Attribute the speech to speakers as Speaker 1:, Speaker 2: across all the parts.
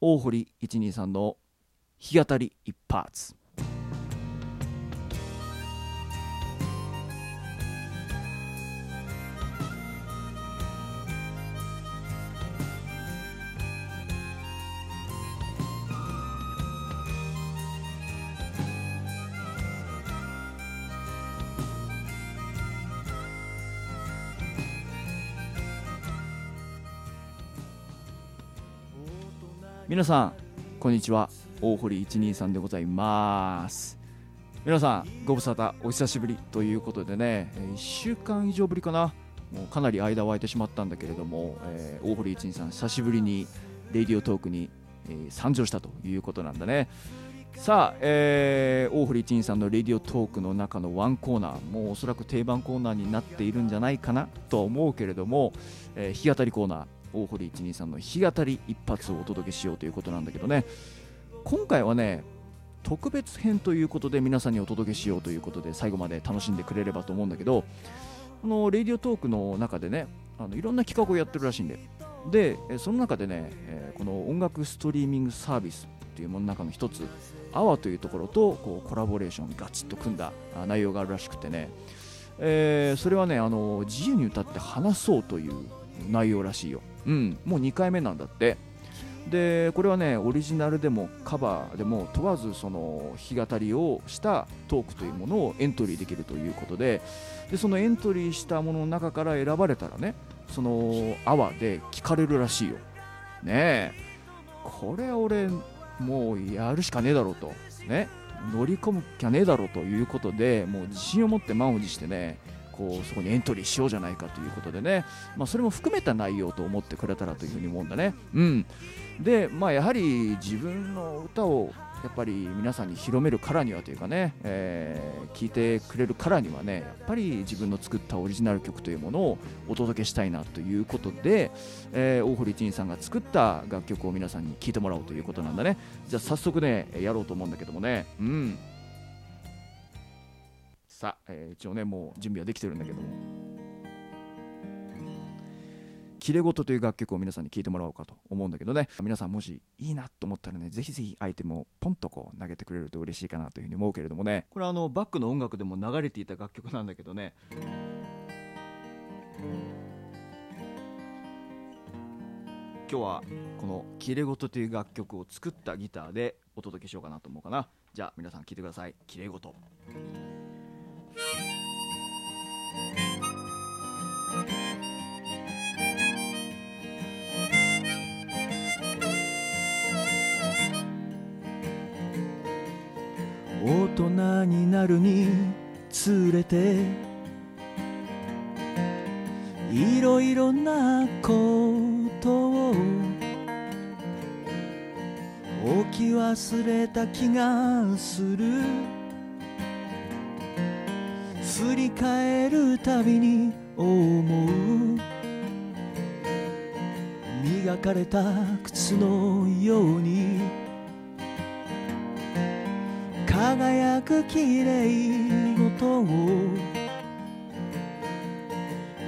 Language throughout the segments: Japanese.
Speaker 1: 大堀123の日当たり一発。皆さんこんにちは。大堀123でございます。皆さんご無沙汰お久しぶりということでね1週間以上ぶりかな。もうかなり間を空いてしまったんだけれども、えー、大堀123久しぶりにレディオトークに、えー、参上したということなんだね。さあ、えー、大堀123のレディオトークの中のワンコーナーもうおそらく定番コーナーになっているんじゃないかなとは思うけれども、えー、弾き語りコーナー大堀123の弾き語り一発をお届けしようということなんだけどね。今回はね特別編ということで皆さんにお届けしようということで最後まで楽しんでくれればと思うんだけどこのレディオトークの中でねあのいろんな企画をやってるらしいんで。でその中でね、えー、この音楽ストリーミングサービスというものの中の一つ AWA というところとこうコラボレーションガチッと組んだ内容があるらしくてね、えー、それはねあの自由に歌って話そうという内容らしいよ、うん、もう2回目なんだって。でこれはねオリジナルでもカバーでも問わずその弾き語りをしたトークというものをエントリーできるということででそのエントリーしたものの中から選ばれたらねそのアワーで聞かれるらしいよ。ねえ。これ俺もうやるしかねえだろうと。ね。乗り込むきゃねえだろうということでもう自信を持って満を持してねこうそこにエントリーしようじゃないかということでね、まあ、それも含めた内容と思ってくれたらというふうに思うんだね。うん、で、まあ、やはり自分の歌をやっぱり皆さんに広めるからにはというかね、えー、聞いてくれるからにはねやっぱり自分の作ったオリジナル曲というものをお届けしたいなということで、えー、大堀一さんが作った楽曲を皆さんに聴いてもらおうということなんだね。じゃあ早速ねやろうと思うんだけどもね。うん。さあ、えー、一応ねもう準備はできてるんだけども「きれごと」いう楽曲を皆さんに聴いてもらおうかと思うんだけどね。皆さんもしいいなと思ったらねぜひぜひアイテムをポンとこう投げてくれると嬉しいかなというふうに思うけれどもね。これあのバックの音楽でも流れていた楽曲なんだけどね。今日はこの「きれごと」いう楽曲を作ったギターでお届けしようかなと思うかな。じゃあ皆さん聴いてください「きれごになるにつれていろいろなことを置き忘れた気がする。振り返るたびに思う。磨かれた靴のように輝く綺麗事を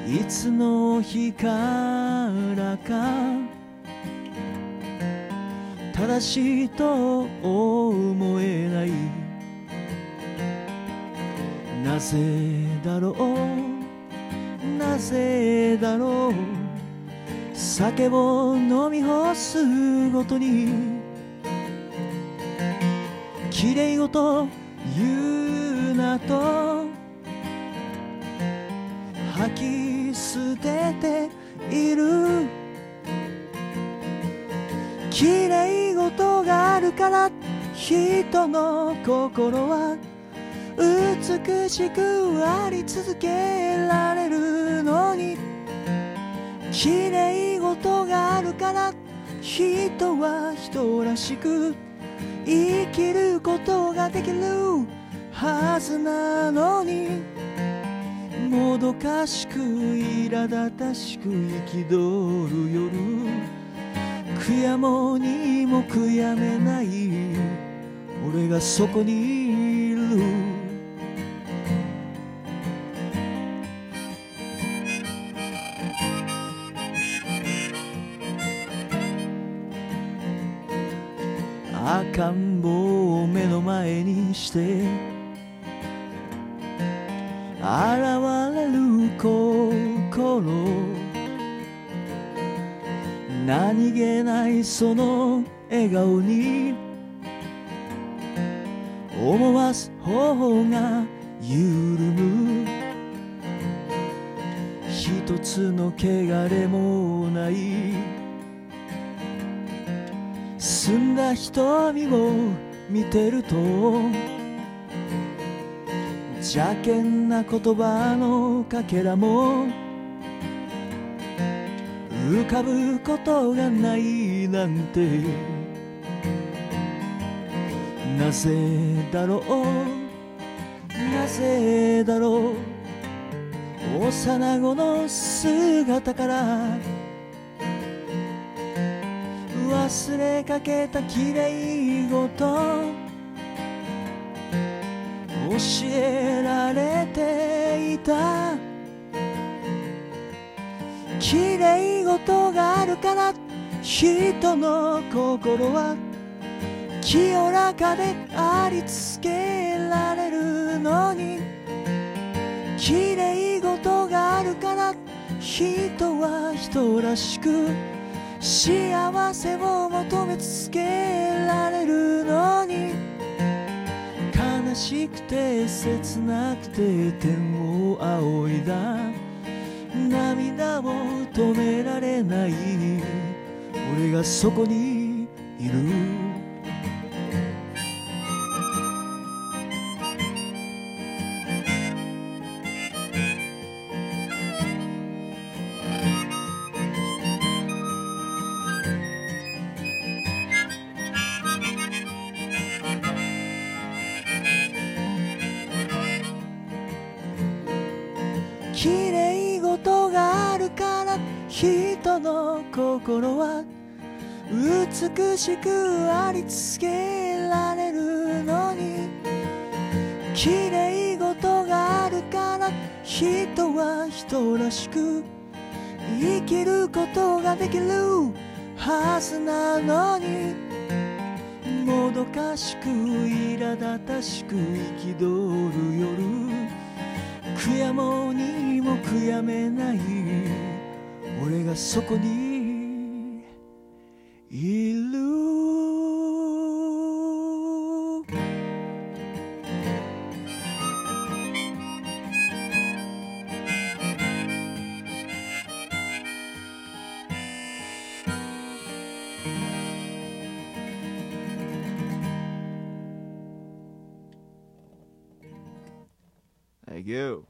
Speaker 1: いつの日からか正しいと思えないなぜだろうなぜだろう酒を飲み干すごとにきれいごと言うなと。吐き捨てている。きれいごとがあるから人の心は美しくあり続けられるのに。綺麗事があるから人は人らしく生きることができるはずなのにもどかしく苛立たしく憤る夜悔やもにも悔やめない俺がそこにいる。
Speaker 2: 赤ん坊を目の前にして現れる心。何気ないその笑顔に思わず頬が緩む。一つの汚れもない。澄んだ瞳を見てると邪険な言葉のかけらも浮かぶことがないなんてなぜだろうなぜだろう幼子の姿から忘れかけたきれい事。教えられていた。きれい事があるから人の心は清らかでありつけられるのに。きれい事があるから人は人らしく幸せを求め続けられるのに悲しくて切なくて天を仰いだ涙を止められない俺がそこにいるきれい事があるから人の心は美しくあり続けられるのに。きれい事があるから人は人らしく生きることができるはずなのに。もどかしく苛立たしく憤る夜。悔やもにも悔やめない。俺がそこにいる「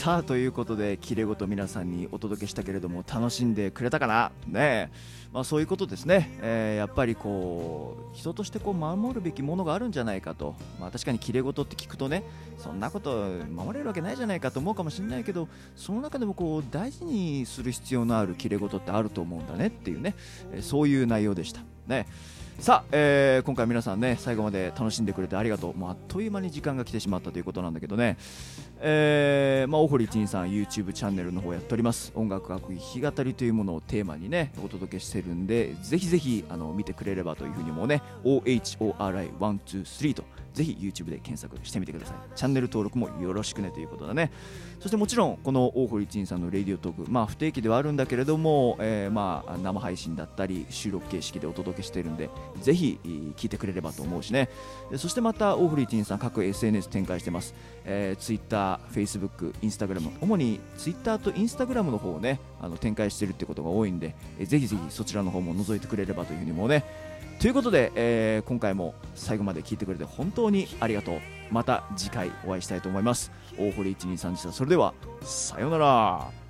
Speaker 1: さあということで切れ事皆さんにお届けしたけれども楽しんでくれたかな？ねえ、まあ、そういうことですね、えーやっぱりこう人としてこう守るべきものがあるんじゃないかと、まあ、確かに切れ事って聞くとねそんなこと守れるわけないじゃないかと思うかもしれないけどその中でもこう大事にする必要のある切れ事ってあると思うんだねっていうね、えーそういう内容でした。ねさあ、えー今回皆さんね最後まで楽しんでくれてありがとう。もうあっという間に時間が来てしまったということなんだけどね。えーまあ、大堀一さん YouTube チャンネルの方やっております。音楽学弾き語りというものをテーマにねお届けしてるんでぜひぜひあの見てくれればというふうにもね OHORI123 とぜひ YouTube で検索してみてください。チャンネル登録もよろしくねということだね。そしてもちろんこの大堀一さんのレディオトークまあ不定期ではあるんだけれども、えーまあ生配信だったり収録形式でお届けしてるんでぜひ聞いてくれればと思うしね。そしてまた大堀一さん各 SNS 展開してます、えー、Twitter、Facebook、Instagram 主に Twitter と Instagram の方をねあの展開してるってことが多いんで、えーぜひぜひそちらの方も覗いてくれればというふうにもね。ということで、えー今回も最後まで聞いてくれて本当にありがとう。また次回お会いしたいと思います。大堀123でした。それではさようなら。